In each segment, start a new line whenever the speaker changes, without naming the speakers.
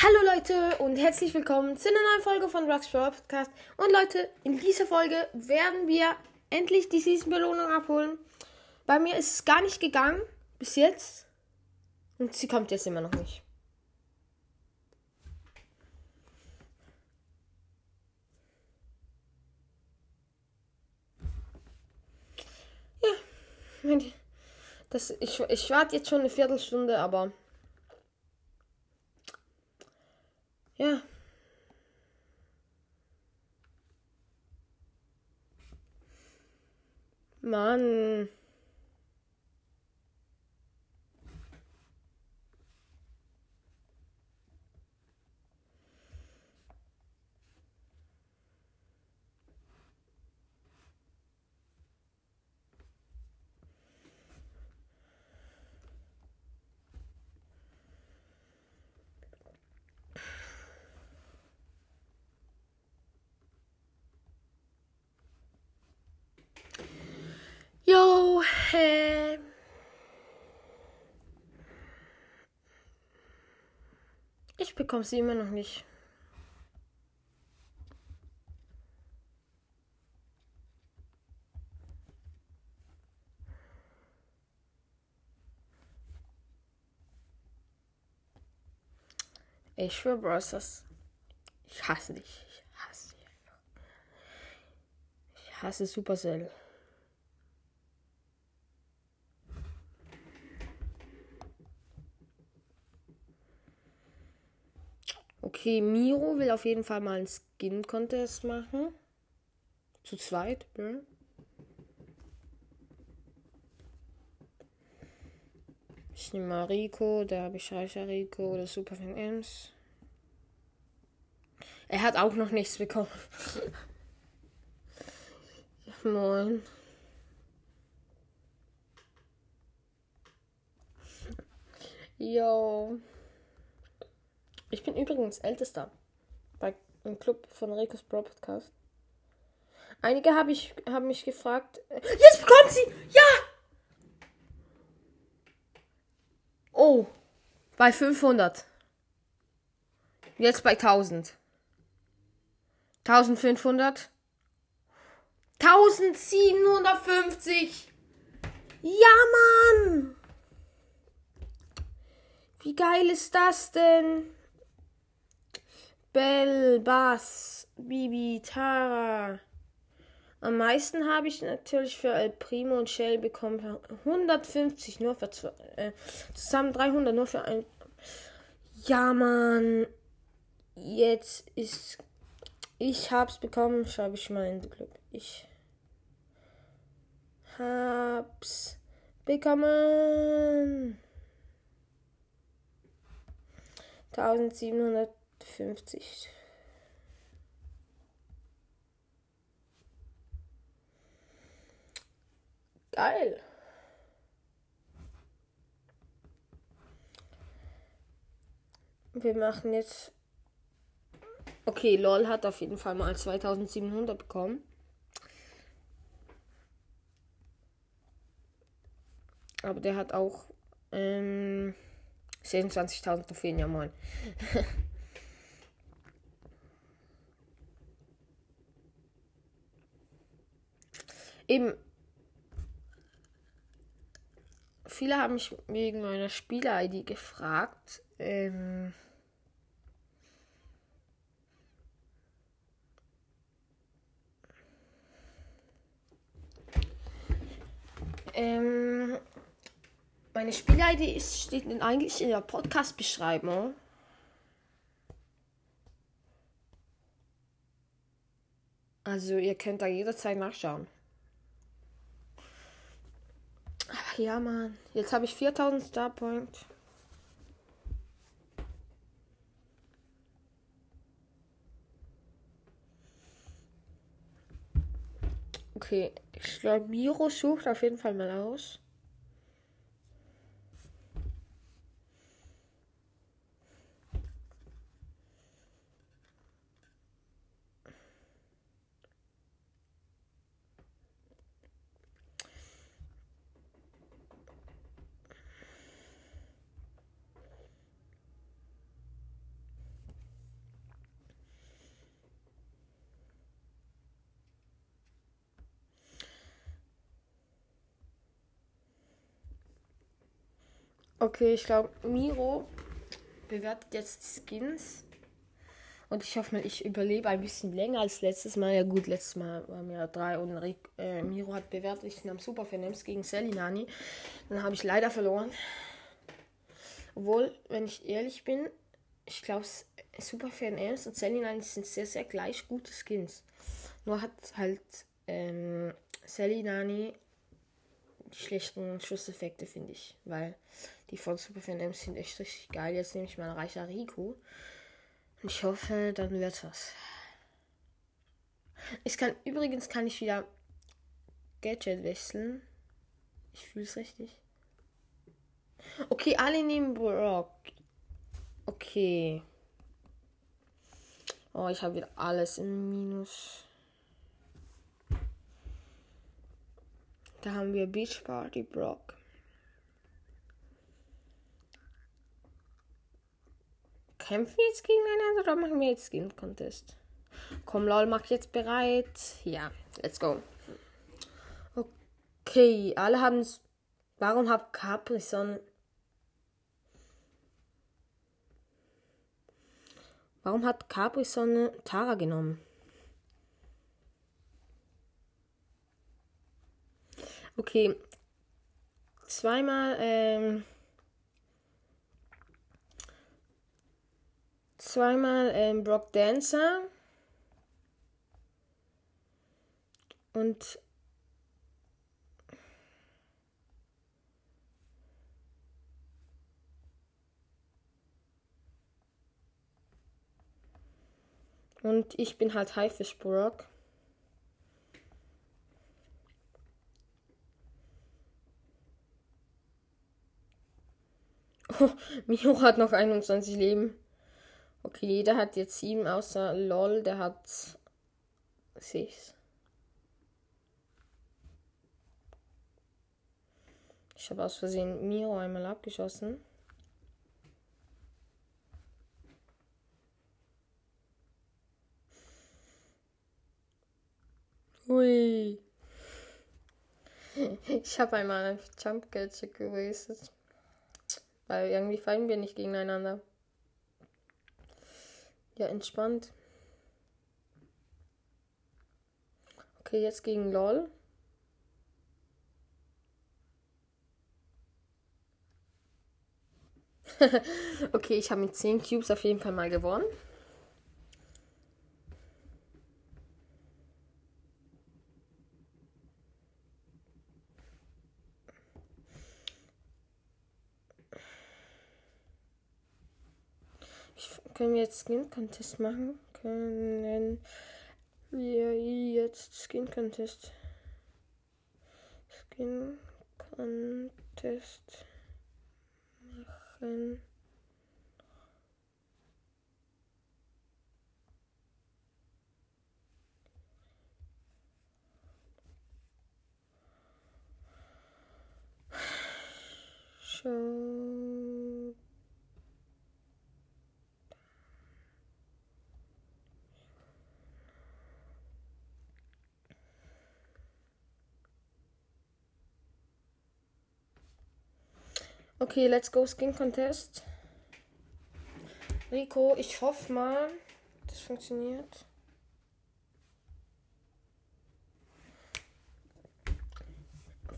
Hallo Leute und herzlich willkommen zu einer neuen Folge von Rocks Podcast. Und Leute, in dieser Folge werden wir endlich die Season-Belohnung abholen. Bei mir ist es gar nicht gegangen bis jetzt. Und sie kommt jetzt immer noch nicht. Ja, das, ich, ich warte jetzt schon eine Viertelstunde, aber Ja. Mann. Äh. Ich bekomme sie immer noch nicht. Ich schwöre, Bros, Ich hasse dich. Ich hasse dich. Ich hasse Supercell. Okay, Miro will auf jeden Fall mal einen Skin-Contest machen. Zu zweit, ne? Ich nehme mal Rico, da habe ich Reicher Rico oder Superfan Ems. Er hat auch noch nichts bekommen. moin. Yo. Ich bin übrigens ältester bei im Club von Ricos Bro Podcast. Einige hab ich, haben mich gefragt. Äh, jetzt bekommt sie! Ja! Oh, bei 500. Jetzt bei 1000. 1500. 1750. Ja, Mann! Wie geil ist das denn? Bell, Bass, Bibi, Tara. Am meisten habe ich natürlich für El Primo und Shell bekommen. 150 nur für zwei, äh, zusammen 300 nur für ein. Ja, Mann. Jetzt ist. Ich hab's bekommen. Schreibe ich mal in Club. Ich hab's bekommen. 1700 50. Geil. Wir machen jetzt. Okay, LOL hat auf jeden Fall mal 2700 bekommen. Aber der hat auch ähm, 26.000 Trophäen, ja moin. eben viele haben mich wegen meiner Spieler-ID gefragt. Ähm, ähm, meine Spieler-ID steht eigentlich in der Podcast-Beschreibung. Also ihr könnt da jederzeit nachschauen. Ja, Mann. Jetzt habe ich 4000 Star Point. Okay, ich glaube, Miro sucht auf jeden Fall mal aus. Okay, ich glaube, Miro bewertet jetzt die Skins. Und ich hoffe mal, ich überlebe ein bisschen länger als letztes Mal. Ja gut, letztes Mal waren wir drei und Rick, äh, Miro hat bewertet, ich nahm Super Fanems gegen Selinani. Dann habe ich leider verloren. Obwohl, wenn ich ehrlich bin, ich glaube, Super Fanems und Selinani sind sehr, sehr gleich gute Skins. Nur hat halt ähm, Selinani die schlechten Schusseffekte, finde ich. Weil die von Super Fanems sind echt richtig geil. Jetzt nehme ich mal Reicher Rico. Ich hoffe, dann wird was. Ich kann, übrigens kann ich wieder Gadget wechseln. Ich fühle es richtig. Okay, alle nehmen Brock. Okay. Oh, ich habe wieder alles im Minus. Da haben wir Beach Party Brock. Kämpfen wir jetzt gegeneinander oder machen wir jetzt Skin Contest? Komm, lol, mach jetzt bereit. Ja, let's go. Okay, alle haben es. Warum hat Capri Sonne. Warum hat Capri Sonne Tara genommen? Okay. Zweimal, ähm. Zweimal ähm, Brock Dancer und Und ich bin halt Haifisch Brock. Oh, Mio hat noch 21 Leben. Okay, jeder hat jetzt sieben, außer LOL, der hat sechs. Ich habe aus Versehen Miro einmal abgeschossen. Hui. Ich habe einmal ein Jump Gadget gewastet. Weil irgendwie fallen wir nicht gegeneinander. Ja, entspannt. Okay, jetzt gegen LOL. okay, ich habe mit 10 Cubes auf jeden Fall mal gewonnen. Können wir jetzt Skin Contest machen? Können wir jetzt Skin Contest? Skin Contest machen. Show. Okay, let's go Skin Contest. Rico, ich hoffe mal, das funktioniert.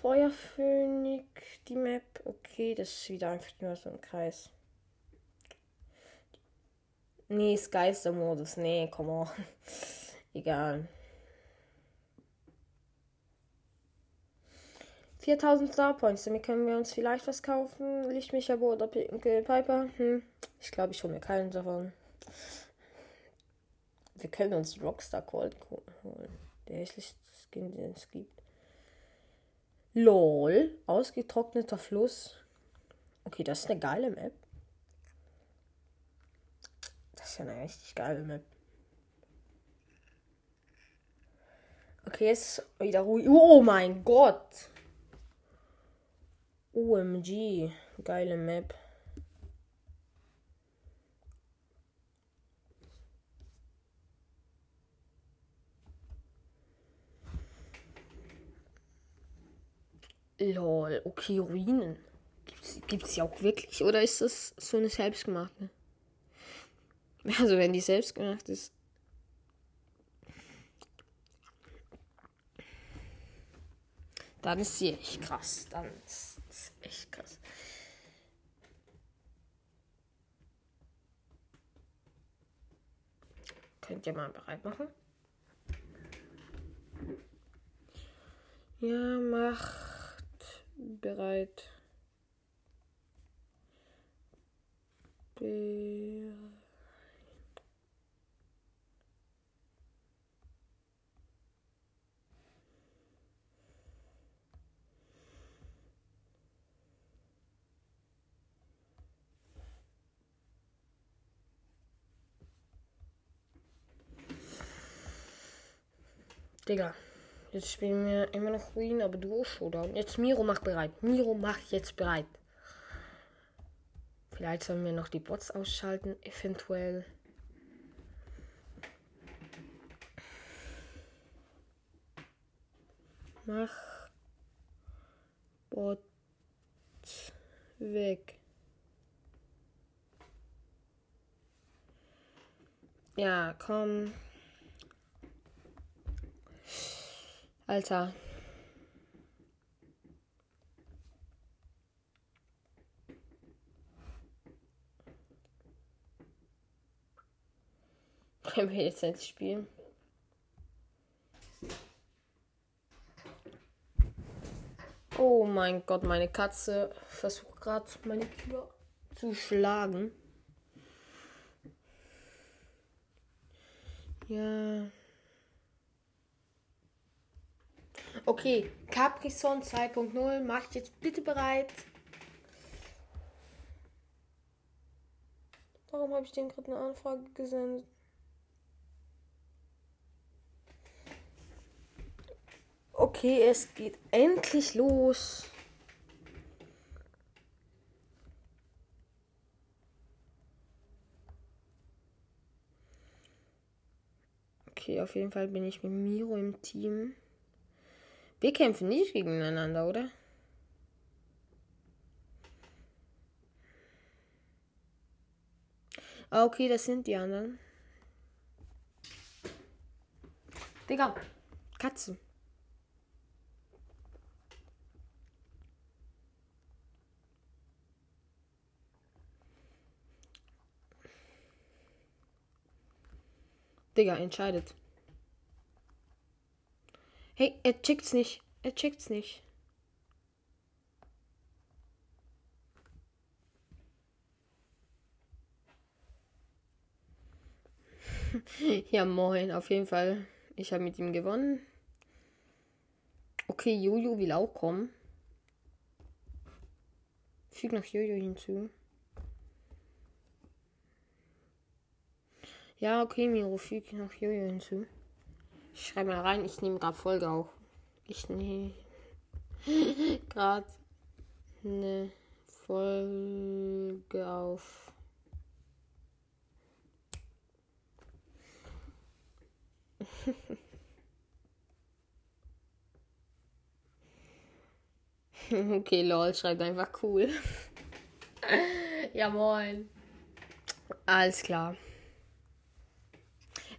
Feuerphönik, die Map. Okay, das ist wieder einfach nur so ein Kreis. Nee, ist Geistermodus. Nee, komm on. Egal. 4000 Star Points. Damit können wir uns vielleicht was kaufen. Lichtmechaber oder Pinke Piper. Hm. Ich glaube, ich hole mir keinen davon. Wir können uns Rockstar Cold holen. Der hässlichste Skin, den es gibt. LOL. Ausgetrockneter Fluss. Okay, das ist eine geile Map. Das ist ja eine richtig geile Map. Okay, jetzt wieder ruhig. Oh mein Gott. OMG, geile Map. Lol, okay, Ruinen. Gibt es die auch wirklich oder ist das so eine selbstgemachte? Also wenn die selbstgemacht ist. Dann ist sie echt krass. Dann ist es echt krass. Könnt ihr mal bereit machen? Ja, macht bereit. Bereit. Digga. Jetzt spielen wir immer noch Queen, aber Duo Showdown. Jetzt Miro macht bereit. Miro macht jetzt bereit. Vielleicht sollen wir noch die Bots ausschalten, eventuell. Mach Bot weg. Ja, komm. Alter. Können wir jetzt nicht spielen? Oh mein Gott, meine Katze versucht gerade meine Tür zu schlagen. Ja. Okay, Capri-Son 2.0, macht jetzt bitte bereit. Warum habe ich den gerade eine Anfrage gesendet? Okay, es geht endlich los. Okay, auf jeden Fall bin ich mit Miro im Team. Wir kämpfen nicht gegeneinander, oder? Ah, okay, das sind die anderen. Digga, Katzen. Digga, entscheidet. Hey, er checkt's nicht. Er checkt's nicht. ja, moin, auf jeden Fall. Ich habe mit ihm gewonnen. Okay, Jojo will auch kommen. Füg noch Jojo hinzu. Ja, okay, Miro, füg noch Jojo hinzu. Ich schreibe mal rein, ich nehme gerade Folge auf. Ich nehme gerade eine Folge auf. okay, lol, schreibt einfach cool. ja, moin. Alles klar.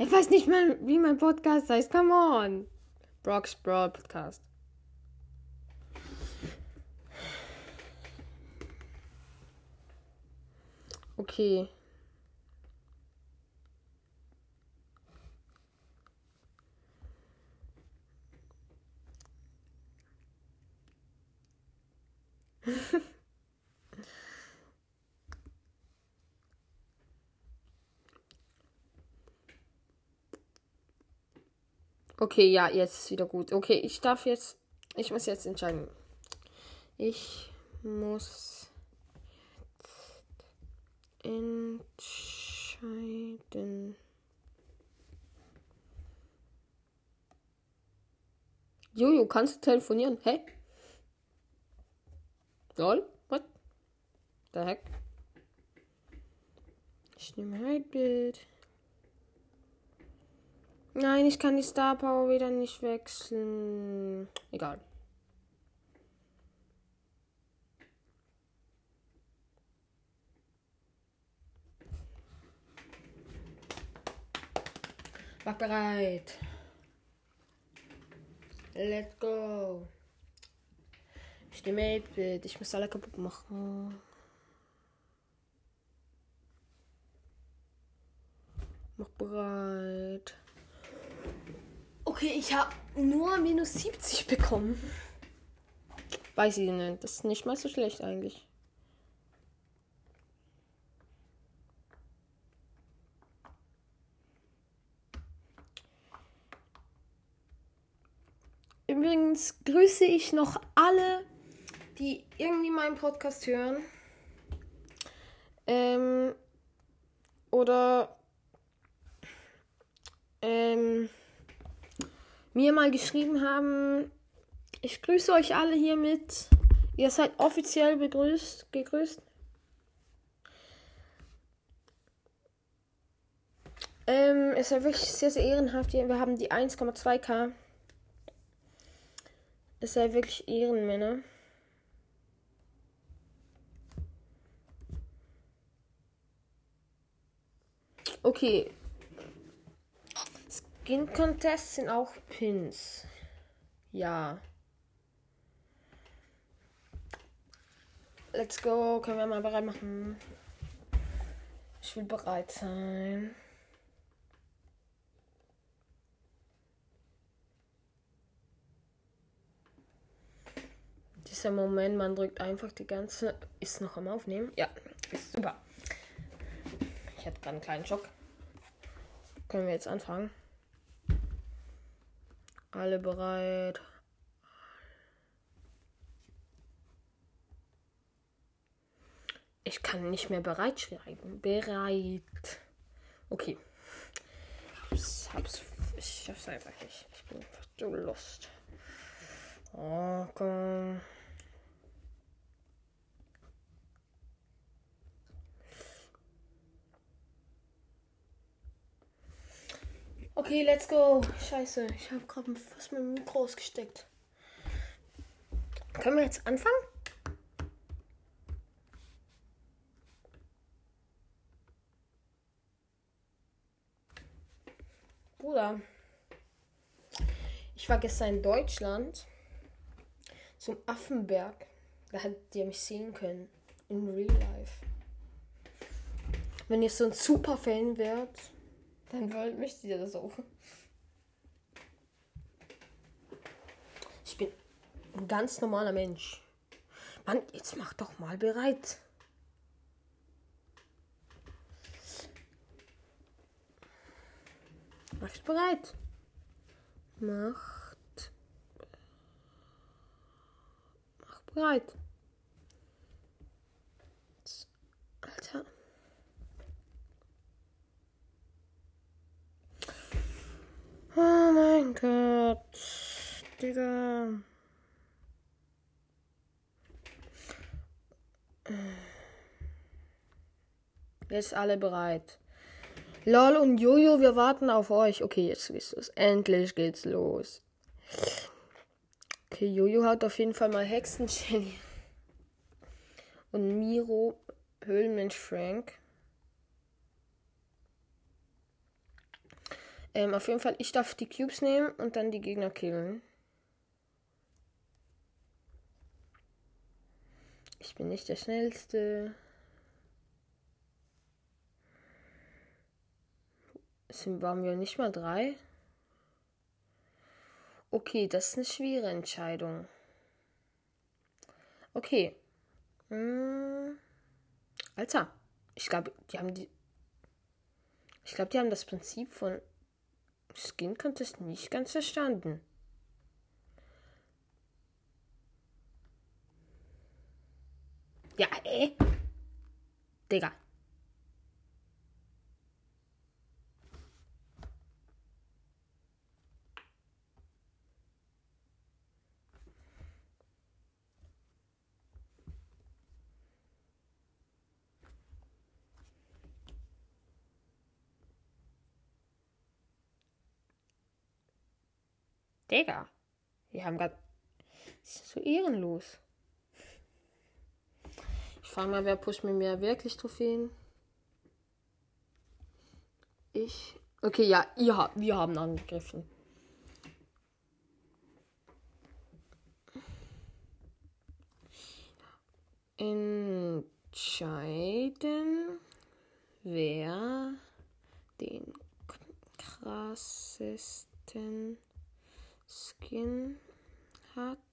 Ich weiß nicht mal, wie mein Podcast heißt. Come on. Brock's Broad Podcast. Okay. Okay, ja, jetzt ist wieder gut. Okay, ich darf jetzt. Ich muss jetzt entscheiden. Ich muss entscheiden. Jojo, kannst du telefonieren? Hey? Lol? What? The heck? Ich nehme Hybrid. Nein, ich kann die Star Power wieder nicht wechseln. Egal. Mach bereit. Let's go. Ich Stimme mit. Ich muss alle kaputt machen. Mach bereit. Okay, ich habe nur minus 70 bekommen. Weiß ich nicht. Das ist nicht mal so schlecht eigentlich. Übrigens grüße ich noch alle, die irgendwie meinen Podcast hören. Ähm, oder ähm, mir mal geschrieben haben, ich grüße euch alle hiermit. Ihr seid offiziell begrüßt, gegrüßt. Ähm, es ist wirklich sehr, sehr ehrenhaft. Wir haben die 1,2k. Es sei wirklich Ehrenmänner. Okay. Skin Contest sind auch Pins. Ja. Let's go. Können wir mal bereit machen? Ich will bereit sein. Dieser Moment, man drückt einfach die ganze. Ist noch am Aufnehmen? Ja, ist super. Ich hatte gerade einen kleinen Schock. Können wir jetzt anfangen? Alle bereit. Ich kann nicht mehr bereit schreiben. Bereit. Okay. Ich hab's. Ich schaff's einfach nicht. Ich bin einfach so lost. Oh, Okay, let's go. Scheiße, ich habe gerade fast mein Mikro ausgesteckt. Können wir jetzt anfangen? Bruder, ich war gestern in Deutschland zum Affenberg. Da hättet ihr mich sehen können. In real life. Wenn ihr so ein super Fan wärt, dann wollt möchtet ihr das auch. Ich bin ein ganz normaler Mensch. Mann, jetzt mach doch mal bereit. Macht bereit. Macht. Mach bereit. Alter. Oh mein Gott. Digga. Jetzt alle bereit. Lol und Jojo, wir warten auf euch. Okay, jetzt geht's los. Endlich geht's los. Okay, Jojo hat auf jeden Fall mal Hexenshelly. Und Miro, Höhlenmensch Frank. Ähm, auf jeden Fall, ich darf die Cubes nehmen und dann die Gegner killen. Ich bin nicht der Schnellste. Sind, waren wir nicht mal drei? Okay, das ist eine schwere Entscheidung. Okay. Hm. Alter, ich glaube, die haben die. Ich glaube, die haben das Prinzip von Skin Contest nicht ganz verstanden. Ja, ey. Digga. Digga. Wir haben gerade. Das ist so ehrenlos. Ich frage mal, wer pusht mir mehr wirklich Trophäen? Ich Okay, ja, ihr habt, wir haben angegriffen. Entscheiden, wer den krassesten Skin. Hat.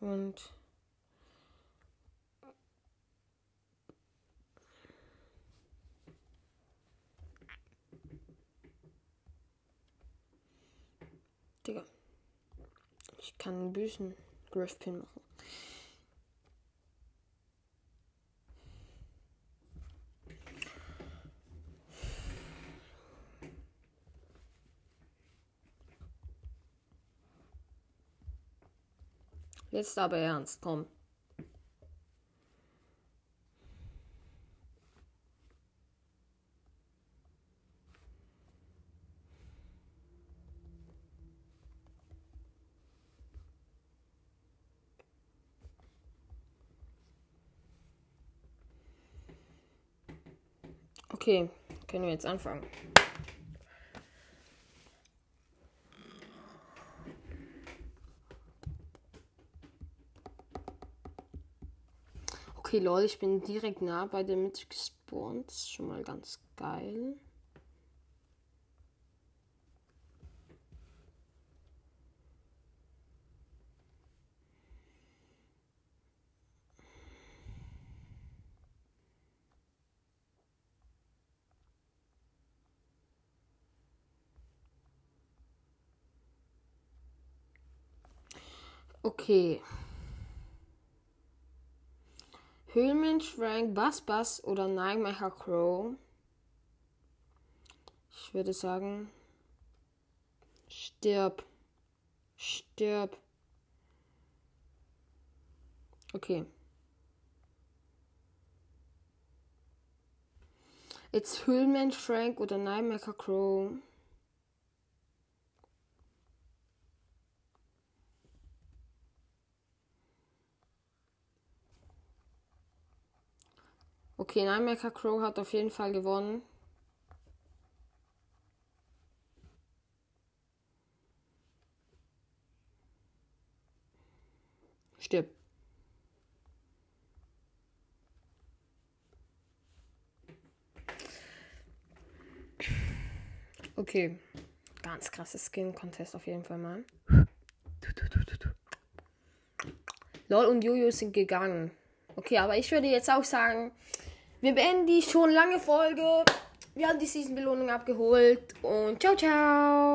Und Digga. Ich kann bösen Griffpin machen. Jetzt aber ernst, komm. Okay, können wir jetzt anfangen. Okay, lol, ich bin direkt nah bei der Mitte gespawnt. Schon mal ganz geil. Okay. Höhlenmensch, Frank, Bass Bass oder Nightmare Crow. Ich würde sagen, stirb. Stirb. Okay. Jetzt Höhlenmensch, Frank oder Nightmare Crow. Okay, Nightmare Crow hat auf jeden Fall gewonnen. Stirb. Okay. Ganz krasses Skin-Contest auf jeden Fall mal. Lol und Jojo sind gegangen. Okay, aber ich würde jetzt auch sagen, wir beenden die schon lange Folge. Wir haben die Season-Belohnung abgeholt und ciao, ciao.